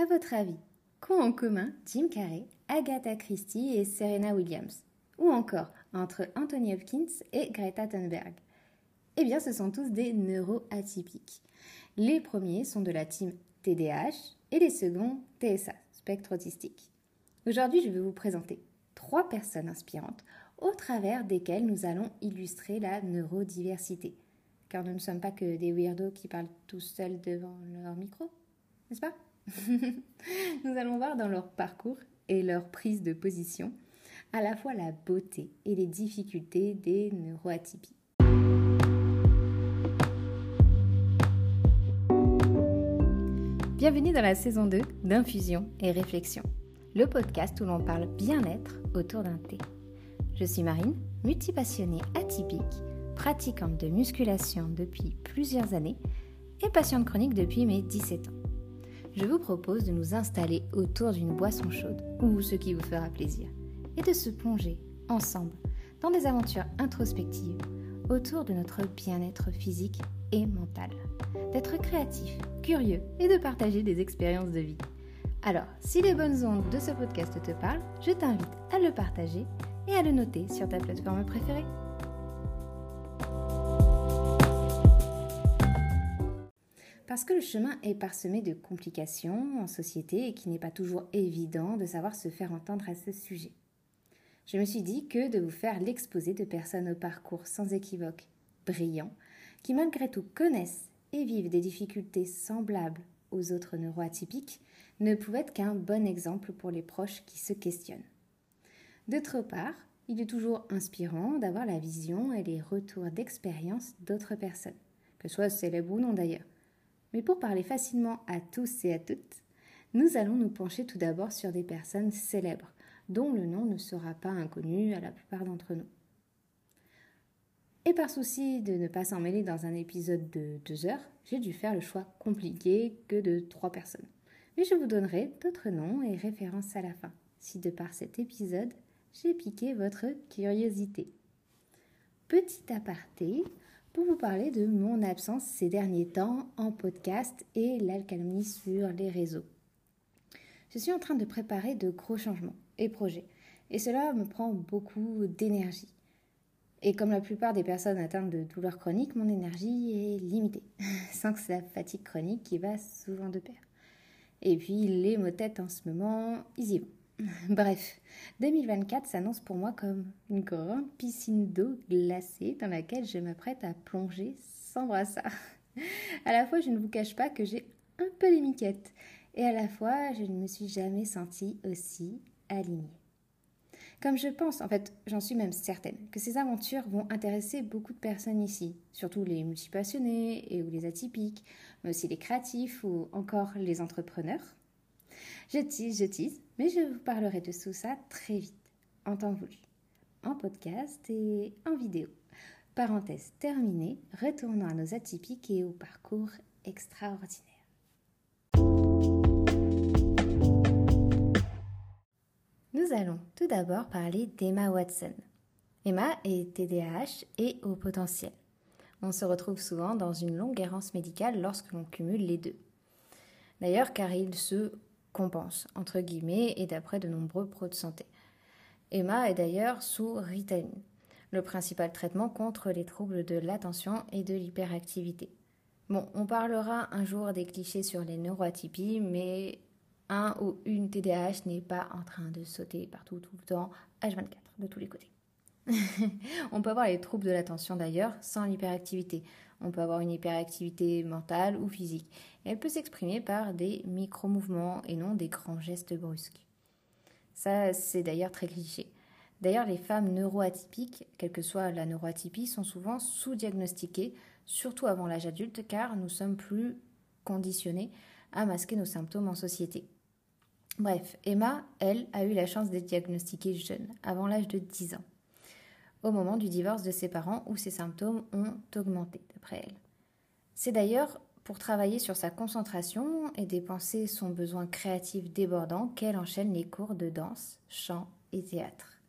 À votre avis, qu'ont en commun Jim Carrey, Agatha Christie et Serena Williams? Ou encore entre Anthony Hopkins et Greta Thunberg? Eh bien, ce sont tous des neuroatypiques. Les premiers sont de la team TDAH et les seconds TSA, spectre autistique. Aujourd'hui, je vais vous présenter trois personnes inspirantes au travers desquelles nous allons illustrer la neurodiversité. Car nous ne sommes pas que des weirdos qui parlent tout seuls devant leur micro, n'est-ce pas? Nous allons voir dans leur parcours et leur prise de position à la fois la beauté et les difficultés des neuroatypies. Bienvenue dans la saison 2 d'Infusion et Réflexion, le podcast où l'on parle bien-être autour d'un thé. Je suis Marine, multipassionnée atypique, pratiquante de musculation depuis plusieurs années et patiente chronique depuis mes 17 ans. Je vous propose de nous installer autour d'une boisson chaude ou ce qui vous fera plaisir et de se plonger ensemble dans des aventures introspectives autour de notre bien-être physique et mental, d'être créatif, curieux et de partager des expériences de vie. Alors, si les bonnes ondes de ce podcast te parlent, je t'invite à le partager et à le noter sur ta plateforme préférée. Parce que le chemin est parsemé de complications en société et qu'il n'est pas toujours évident de savoir se faire entendre à ce sujet. Je me suis dit que de vous faire l'exposé de personnes au parcours sans équivoque, brillants, qui malgré tout connaissent et vivent des difficultés semblables aux autres neuroatypiques, ne pouvait être qu'un bon exemple pour les proches qui se questionnent. D'autre part, il est toujours inspirant d'avoir la vision et les retours d'expérience d'autres personnes, que ce soit célèbres ou non d'ailleurs. Mais pour parler facilement à tous et à toutes, nous allons nous pencher tout d'abord sur des personnes célèbres, dont le nom ne sera pas inconnu à la plupart d'entre nous. Et par souci de ne pas s'en mêler dans un épisode de deux heures, j'ai dû faire le choix compliqué que de trois personnes. Mais je vous donnerai d'autres noms et références à la fin, si de par cet épisode, j'ai piqué votre curiosité. Petit aparté pour vous parler de mon absence ces derniers temps en podcast et l'alcalmie sur les réseaux. Je suis en train de préparer de gros changements et projets, et cela me prend beaucoup d'énergie. Et comme la plupart des personnes atteintes de douleurs chroniques, mon énergie est limitée, sans que la fatigue chronique qui va souvent de pair. Et puis les maux tête en ce moment, ils y vont. Bref, 2024 s'annonce pour moi comme une grande piscine d'eau glacée dans laquelle je m'apprête à plonger sans brassard. À la fois, je ne vous cache pas que j'ai un peu les miquettes, et à la fois, je ne me suis jamais sentie aussi alignée. Comme je pense, en fait, j'en suis même certaine, que ces aventures vont intéresser beaucoup de personnes ici, surtout les multipassionnés et ou les atypiques, mais aussi les créatifs ou encore les entrepreneurs. Je tease, je tease, mais je vous parlerai de tout ça très vite, en temps voulu, en podcast et en vidéo. Parenthèse terminée, retournons à nos atypiques et au parcours extraordinaire. Nous allons tout d'abord parler d'Emma Watson. Emma est TDAH et au potentiel. On se retrouve souvent dans une longue errance médicale lorsque l'on cumule les deux. D'ailleurs, car il se compense, entre guillemets, et d'après de nombreux pros de santé. Emma est d'ailleurs sous Ritaline, le principal traitement contre les troubles de l'attention et de l'hyperactivité. Bon, on parlera un jour des clichés sur les neuroatypies, mais un ou une TDAH n'est pas en train de sauter partout tout le temps, H24, de tous les côtés. on peut avoir les troubles de l'attention d'ailleurs sans l'hyperactivité. On peut avoir une hyperactivité mentale ou physique. elle peut s'exprimer par des micro-mouvements et non des grands gestes brusques. Ça, c'est d'ailleurs très cliché. D'ailleurs, les femmes neuroatypiques, quelle que soit la neuroatypie, sont souvent sous-diagnostiquées, surtout avant l'âge adulte, car nous sommes plus conditionnés à masquer nos symptômes en société. Bref, Emma, elle, a eu la chance d'être diagnostiquée jeune, avant l'âge de 10 ans, au moment du divorce de ses parents où ses symptômes ont augmenté, d'après elle. C'est d'ailleurs pour travailler sur sa concentration et dépenser son besoin créatif débordant qu'elle enchaîne les cours de danse, chant et théâtre.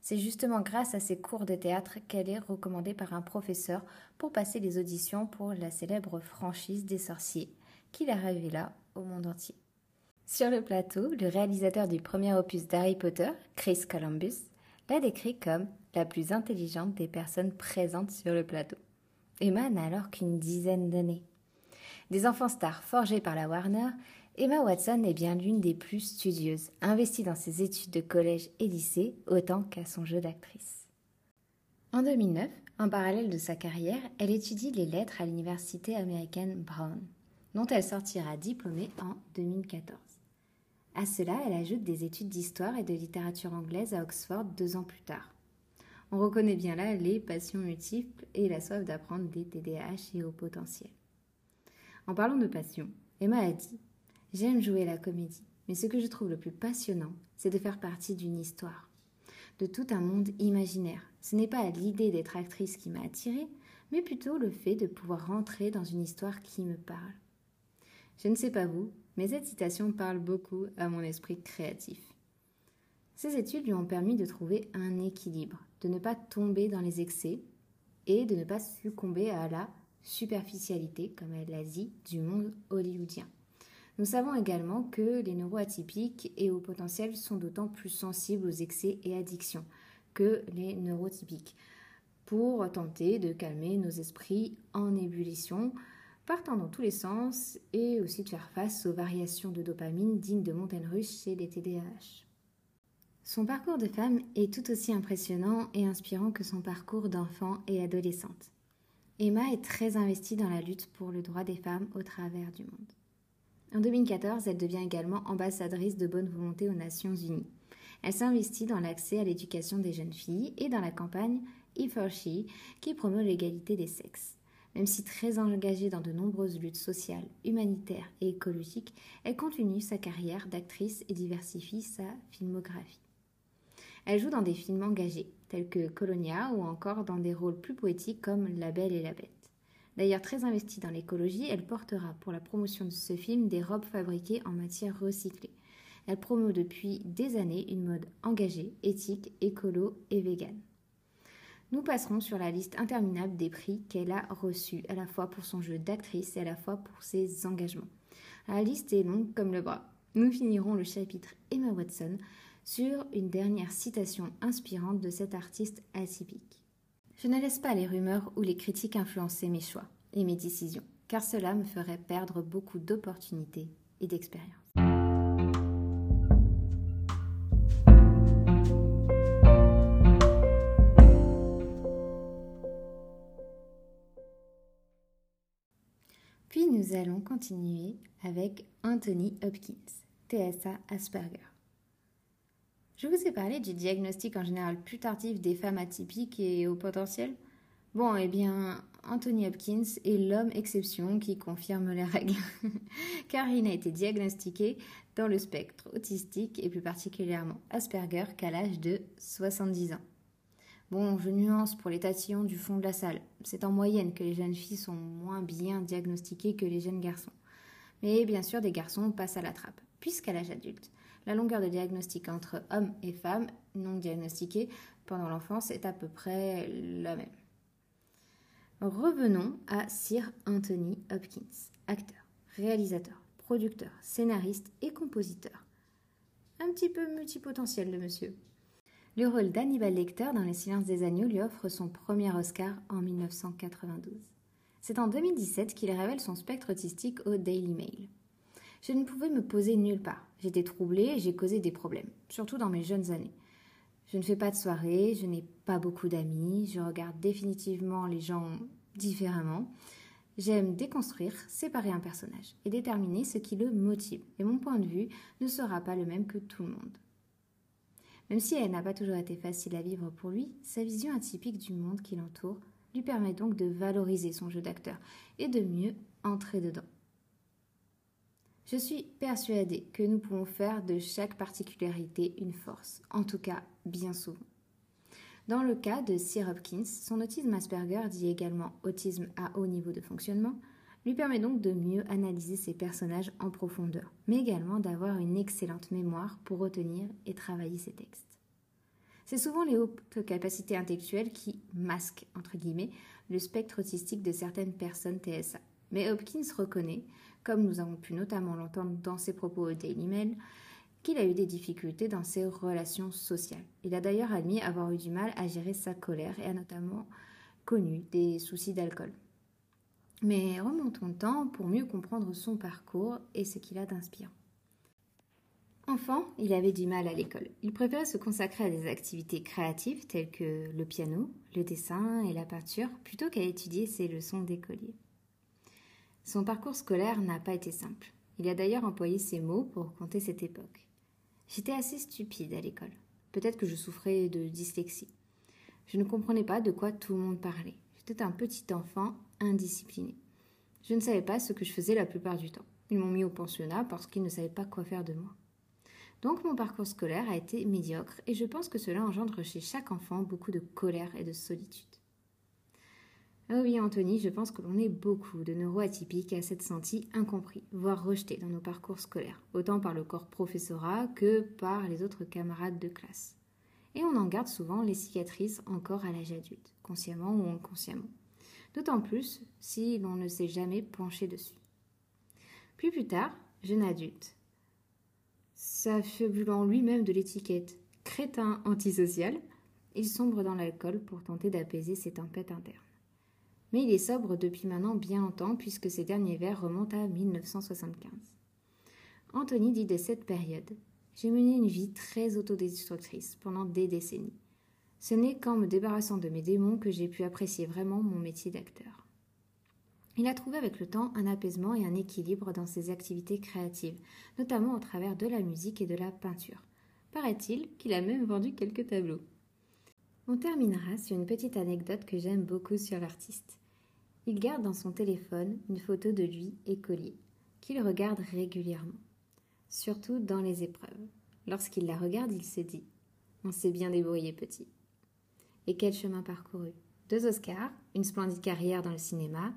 C'est justement grâce à ces cours de théâtre qu'elle est recommandée par un professeur pour passer les auditions pour la célèbre franchise des sorciers, qui la révéla au monde entier. Sur le plateau, le réalisateur du premier opus d'Harry Potter, Chris Columbus, l'a décrit comme la plus intelligente des personnes présentes sur le plateau. Emma n'a alors qu'une dizaine d'années. Des enfants stars forgés par la Warner, Emma Watson est bien l'une des plus studieuses, investie dans ses études de collège et lycée autant qu'à son jeu d'actrice. En 2009, en parallèle de sa carrière, elle étudie les lettres à l'université américaine Brown, dont elle sortira diplômée en 2014. À cela, elle ajoute des études d'histoire et de littérature anglaise à Oxford deux ans plus tard. On reconnaît bien là les passions multiples et la soif d'apprendre des TDAH et au potentiel. En parlant de passion, Emma a dit J'aime jouer la comédie, mais ce que je trouve le plus passionnant, c'est de faire partie d'une histoire, de tout un monde imaginaire. Ce n'est pas l'idée d'être actrice qui m'a attirée, mais plutôt le fait de pouvoir rentrer dans une histoire qui me parle. Je ne sais pas vous, mais cette citation parle beaucoup à mon esprit créatif. Ces études lui ont permis de trouver un équilibre, de ne pas tomber dans les excès et de ne pas succomber à la superficialité, comme elle l'a dit, du monde hollywoodien. Nous savons également que les neuroatypiques et au potentiel sont d'autant plus sensibles aux excès et addictions que les neurotypiques, pour tenter de calmer nos esprits en ébullition, partant dans tous les sens et aussi de faire face aux variations de dopamine dignes de montagnes russes chez les TDAH. Son parcours de femme est tout aussi impressionnant et inspirant que son parcours d'enfant et adolescente. Emma est très investie dans la lutte pour le droit des femmes au travers du monde. En 2014, elle devient également ambassadrice de bonne volonté aux Nations Unies. Elle s'investit dans l'accès à l'éducation des jeunes filles et dans la campagne E4She qui promeut l'égalité des sexes. Même si très engagée dans de nombreuses luttes sociales, humanitaires et écologiques, elle continue sa carrière d'actrice et diversifie sa filmographie. Elle joue dans des films engagés, tels que Colonia, ou encore dans des rôles plus poétiques comme La Belle et la Bête. D'ailleurs très investie dans l'écologie, elle portera pour la promotion de ce film des robes fabriquées en matière recyclée. Elle promeut depuis des années une mode engagée, éthique, écolo et végane. Nous passerons sur la liste interminable des prix qu'elle a reçus, à la fois pour son jeu d'actrice et à la fois pour ses engagements. La liste est longue comme le bras. Nous finirons le chapitre Emma Watson sur une dernière citation inspirante de cet artiste atypique. Je ne laisse pas les rumeurs ou les critiques influencer mes choix et mes décisions, car cela me ferait perdre beaucoup d'opportunités et d'expérience. nous allons continuer avec Anthony Hopkins, TSA Asperger. Je vous ai parlé du diagnostic en général plus tardif des femmes atypiques et au potentiel? Bon, eh bien, Anthony Hopkins est l'homme exception qui confirme les règles, car il n'a été diagnostiqué dans le spectre autistique et plus particulièrement Asperger qu'à l'âge de 70 ans. Bon, je nuance pour les tatillons du fond de la salle. C'est en moyenne que les jeunes filles sont moins bien diagnostiquées que les jeunes garçons. Mais bien sûr, des garçons passent à la trappe, puisqu'à l'âge adulte, la longueur de diagnostic entre hommes et femmes non diagnostiqués pendant l'enfance est à peu près la même. Revenons à Sir Anthony Hopkins, acteur, réalisateur, producteur, scénariste et compositeur. Un petit peu multipotentiel le monsieur. Le rôle d'Hannibal Lecter dans Les Silences des Agneaux lui offre son premier Oscar en 1992. C'est en 2017 qu'il révèle son spectre autistique au Daily Mail. Je ne pouvais me poser nulle part. J'étais troublée et j'ai causé des problèmes, surtout dans mes jeunes années. Je ne fais pas de soirée, je n'ai pas beaucoup d'amis, je regarde définitivement les gens différemment. J'aime déconstruire, séparer un personnage et déterminer ce qui le motive. Et mon point de vue ne sera pas le même que tout le monde. Même si elle n'a pas toujours été facile à vivre pour lui, sa vision atypique du monde qui l'entoure lui permet donc de valoriser son jeu d'acteur et de mieux entrer dedans. Je suis persuadée que nous pouvons faire de chaque particularité une force, en tout cas bien souvent. Dans le cas de Sir Hopkins, son autisme Asperger, dit également autisme à haut niveau de fonctionnement, lui permet donc de mieux analyser ses personnages en profondeur, mais également d'avoir une excellente mémoire pour retenir et travailler ses textes. C'est souvent les hautes capacités intellectuelles qui masquent, entre guillemets, le spectre autistique de certaines personnes TSA. Mais Hopkins reconnaît comme nous avons pu notamment l'entendre dans ses propos au Daily Mail, qu'il a eu des difficultés dans ses relations sociales. Il a d'ailleurs admis avoir eu du mal à gérer sa colère et a notamment connu des soucis d'alcool. Mais remontons le temps pour mieux comprendre son parcours et ce qu'il a d'inspirant. Enfant, il avait du mal à l'école. Il préférait se consacrer à des activités créatives telles que le piano, le dessin et la peinture plutôt qu'à étudier ses leçons d'écolier. Son parcours scolaire n'a pas été simple. Il a d'ailleurs employé ces mots pour compter cette époque. J'étais assez stupide à l'école. Peut-être que je souffrais de dyslexie. Je ne comprenais pas de quoi tout le monde parlait. J'étais un petit enfant indiscipliné. Je ne savais pas ce que je faisais la plupart du temps. Ils m'ont mis au pensionnat parce qu'ils ne savaient pas quoi faire de moi. Donc mon parcours scolaire a été médiocre et je pense que cela engendre chez chaque enfant beaucoup de colère et de solitude. Ah oui, Anthony, je pense que l'on est beaucoup de neuroatypiques à s'être sentis incompris, voire rejetés dans nos parcours scolaires, autant par le corps professorat que par les autres camarades de classe. Et on en garde souvent les cicatrices encore à l'âge adulte, consciemment ou inconsciemment. D'autant plus si l'on ne s'est jamais penché dessus. Puis plus tard, jeune adulte, S'affubulant lui-même de l'étiquette crétin antisocial, il sombre dans l'alcool pour tenter d'apaiser ses tempêtes internes. Mais il est sobre depuis maintenant bien longtemps puisque ses derniers vers remontent à 1975. Anthony dit de cette période J'ai mené une vie très autodestructrice pendant des décennies. Ce n'est qu'en me débarrassant de mes démons que j'ai pu apprécier vraiment mon métier d'acteur. Il a trouvé avec le temps un apaisement et un équilibre dans ses activités créatives, notamment au travers de la musique et de la peinture. Paraît-il qu'il a même vendu quelques tableaux. On terminera sur une petite anecdote que j'aime beaucoup sur l'artiste. Il garde dans son téléphone une photo de lui écolier, qu'il regarde régulièrement, surtout dans les épreuves. Lorsqu'il la regarde, il se dit On s'est bien débrouillé, petit. Et quel chemin parcouru Deux Oscars, une splendide carrière dans le cinéma,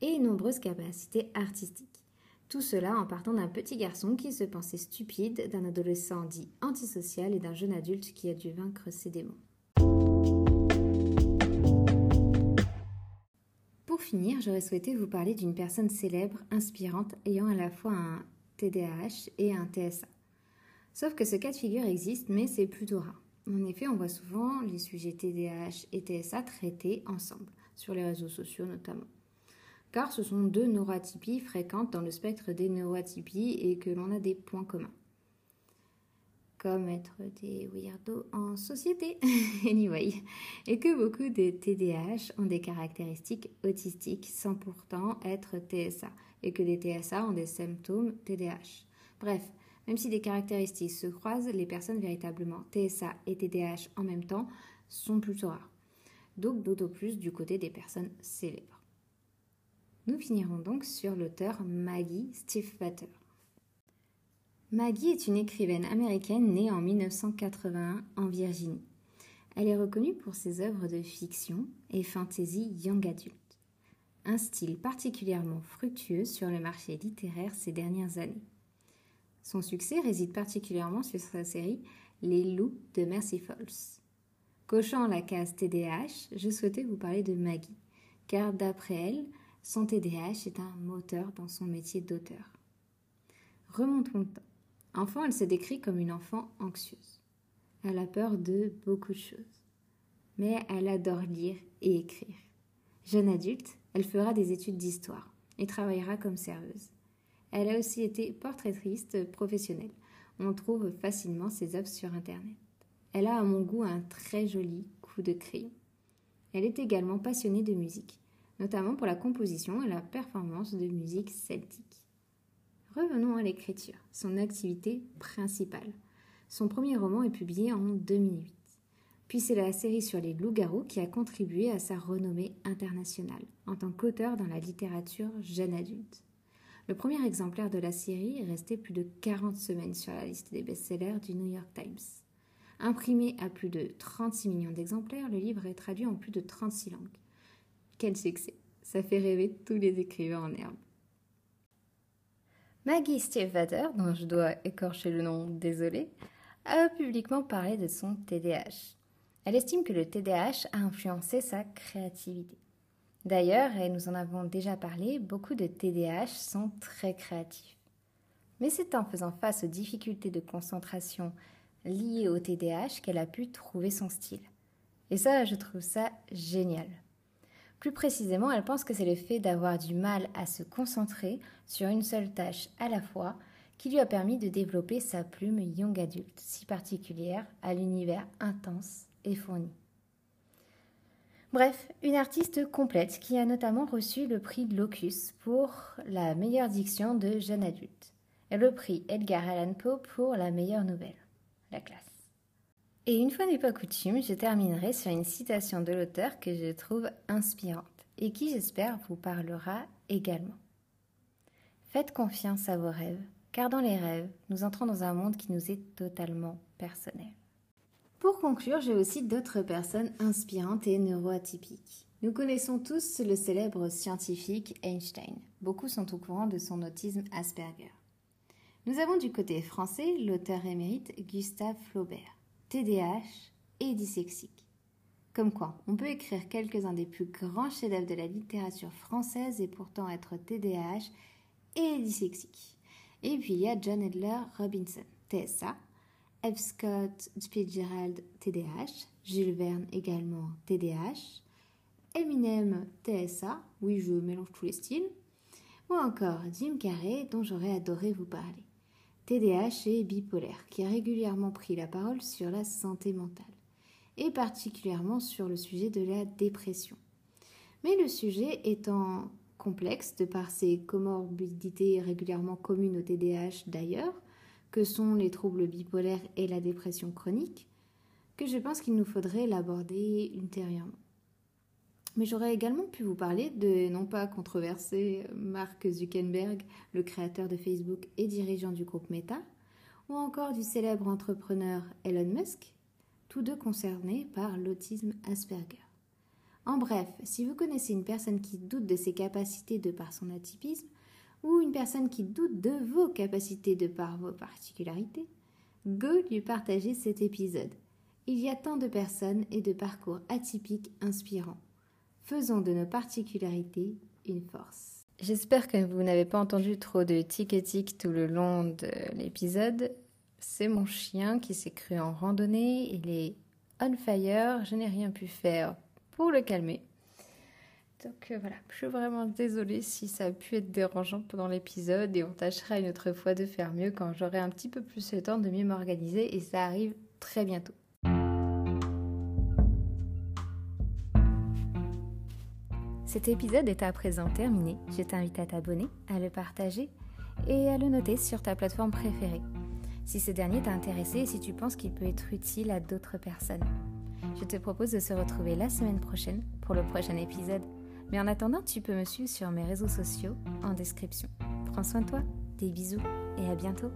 et une nombreuse capacités artistiques. Tout cela en partant d'un petit garçon qui se pensait stupide, d'un adolescent dit antisocial et d'un jeune adulte qui a dû vaincre ses démons. Finir, j'aurais souhaité vous parler d'une personne célèbre, inspirante, ayant à la fois un TDAH et un TSA. Sauf que ce cas de figure existe, mais c'est plutôt rare. En effet, on voit souvent les sujets TDAH et TSA traités ensemble, sur les réseaux sociaux notamment car ce sont deux neuroatypies fréquentes dans le spectre des neuroatypies et que l'on a des points communs. Comme être des weirdos en société, anyway, et que beaucoup de TDAH ont des caractéristiques autistiques sans pourtant être TSA, et que les TSA ont des symptômes TDAH. Bref, même si des caractéristiques se croisent, les personnes véritablement TSA et TDAH en même temps sont plutôt rares. Donc d'autant plus du côté des personnes célèbres. Nous finirons donc sur l'auteur Maggie Stiefvater. Maggie est une écrivaine américaine née en 1981 en Virginie. Elle est reconnue pour ses œuvres de fiction et fantasy young adult, un style particulièrement fructueux sur le marché littéraire ces dernières années. Son succès réside particulièrement sur sa série Les loups de Mercy Falls. Cochant la case TDAH, je souhaitais vous parler de Maggie, car d'après elle, son TDAH est un moteur dans son métier d'auteur. Remontons le temps. Enfant, elle se décrit comme une enfant anxieuse. Elle a peur de beaucoup de choses. Mais elle adore lire et écrire. Jeune adulte, elle fera des études d'histoire et travaillera comme serveuse. Elle a aussi été portraitiste professionnelle. On trouve facilement ses œuvres sur Internet. Elle a à mon goût un très joli coup de crayon. Elle est également passionnée de musique notamment pour la composition et la performance de musique celtique. Revenons à l'écriture, son activité principale. Son premier roman est publié en 2008. Puis c'est la série sur les loups-garous qui a contribué à sa renommée internationale en tant qu'auteur dans la littérature jeune adulte. Le premier exemplaire de la série est resté plus de 40 semaines sur la liste des best-sellers du New York Times. Imprimé à plus de 36 millions d'exemplaires, le livre est traduit en plus de 36 langues. Quel succès Ça fait rêver tous les écrivains en herbe. Maggie Stiefvater, dont je dois écorcher le nom, désolé, a publiquement parlé de son TDAH. Elle estime que le TDAH a influencé sa créativité. D'ailleurs, et nous en avons déjà parlé, beaucoup de TDAH sont très créatifs. Mais c'est en faisant face aux difficultés de concentration liées au TDAH qu'elle a pu trouver son style. Et ça, je trouve ça génial. Plus précisément, elle pense que c'est le fait d'avoir du mal à se concentrer sur une seule tâche à la fois qui lui a permis de développer sa plume young adulte, si particulière à l'univers intense et fourni. Bref, une artiste complète qui a notamment reçu le prix Locus pour la meilleure diction de jeune adulte et le prix Edgar Allan Poe pour la meilleure nouvelle. La classe. Et une fois n'est pas coutume, je terminerai sur une citation de l'auteur que je trouve inspirante et qui, j'espère, vous parlera également. Faites confiance à vos rêves, car dans les rêves, nous entrons dans un monde qui nous est totalement personnel. Pour conclure, j'ai aussi d'autres personnes inspirantes et neuroatypiques. Nous connaissons tous le célèbre scientifique Einstein. Beaucoup sont au courant de son autisme Asperger. Nous avons du côté français l'auteur émérite Gustave Flaubert, TDAH et dyslexique. Comme quoi, on peut écrire quelques-uns des plus grands chefs-d'œuvre de la littérature française et pourtant être TDAH et dyslexique. Et puis il y a John Edler Robinson, TSA, F. Scott Fitzgerald, TDAH, Jules Verne également TDAH, Eminem TSA, oui je mélange tous les styles, ou encore Jim Carrey dont j'aurais adoré vous parler. TDAH et bipolaire, qui a régulièrement pris la parole sur la santé mentale, et particulièrement sur le sujet de la dépression. Mais le sujet étant complexe de par ses comorbidités régulièrement communes au TDAH d'ailleurs, que sont les troubles bipolaires et la dépression chronique, que je pense qu'il nous faudrait l'aborder ultérieurement. Mais j'aurais également pu vous parler de, non pas controversé, Mark Zuckerberg, le créateur de Facebook et dirigeant du groupe Meta, ou encore du célèbre entrepreneur Elon Musk, tous deux concernés par l'autisme Asperger. En bref, si vous connaissez une personne qui doute de ses capacités de par son atypisme, ou une personne qui doute de vos capacités de par vos particularités, go lui partager cet épisode. Il y a tant de personnes et de parcours atypiques inspirants. Faisons de nos particularités une force. J'espère que vous n'avez pas entendu trop de tic-tic tout le long de l'épisode. C'est mon chien qui s'est cru en randonnée. Il est on fire. Je n'ai rien pu faire pour le calmer. Donc euh, voilà, je suis vraiment désolée si ça a pu être dérangeant pendant l'épisode et on tâchera une autre fois de faire mieux quand j'aurai un petit peu plus le temps de mieux m'organiser et ça arrive très bientôt. Cet épisode est à présent terminé. Je t'invite à t'abonner, à le partager et à le noter sur ta plateforme préférée. Si ce dernier t'a intéressé et si tu penses qu'il peut être utile à d'autres personnes. Je te propose de se retrouver la semaine prochaine pour le prochain épisode. Mais en attendant, tu peux me suivre sur mes réseaux sociaux en description. Prends soin de toi, des bisous et à bientôt.